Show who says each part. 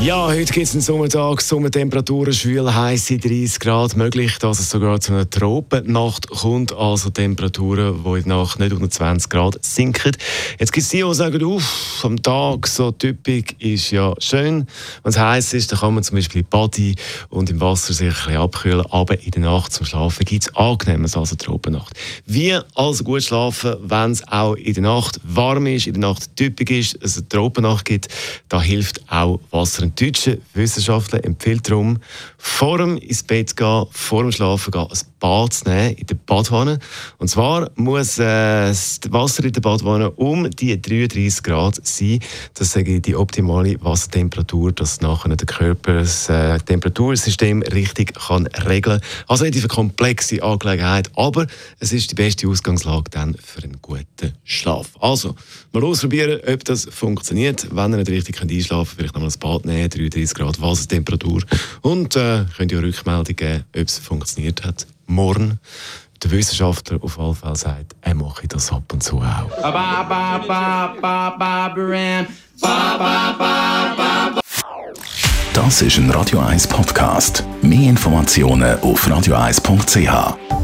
Speaker 1: ja, heute gibt es einen Sommertag, Sommertemperaturen, schwül, heiße 30 Grad. Möglich, dass es sogar zu einer Tropennacht kommt, also Temperaturen, die in der Nacht nicht unter 20 Grad sinken. Jetzt gibt es die, die sagen, uff, am Tag so typisch ist ja schön. Wenn es heiß ist, dann kann man zum Beispiel Body und im Wasser sich ein bisschen abkühlen, aber in der Nacht zum Schlafen gibt es angenehmes als eine Tropennacht. Wie also gut schlafen, wenn es auch in der Nacht warm ist, in der Nacht typisch ist, es eine Tropennacht gibt, da hilft auch Wasser ein deutscher Wissenschaftler empfiehlt darum, vor dem ins Bett gehen, vor dem Schlafen gehen, ein Bad zu nehmen in der Badwanne. Und zwar muss äh, das Wasser in der Badwanne um die 33 Grad sein. Das ich die optimale Wassertemperatur, dass nachher der Körper das äh, Temperatursystem richtig kann regeln kann. Also nicht eine komplexe Angelegenheit, aber es ist die beste Ausgangslage dann für einen guten Schlaf. Also, mal ausprobieren, ob das funktioniert. Wenn ihr nicht richtig einschlafen könnt, vielleicht nochmal ein Bad nehmen, 33 Grad Wassertemperatur. Und äh, könnt ihr Rückmeldung geben, ob es funktioniert hat. Morgen der Wissenschaftler auf jeden Fall sagt, er mache das ab und zu auch.
Speaker 2: Das ist ein Radio 1 Podcast. Mehr Informationen auf radio1.ch.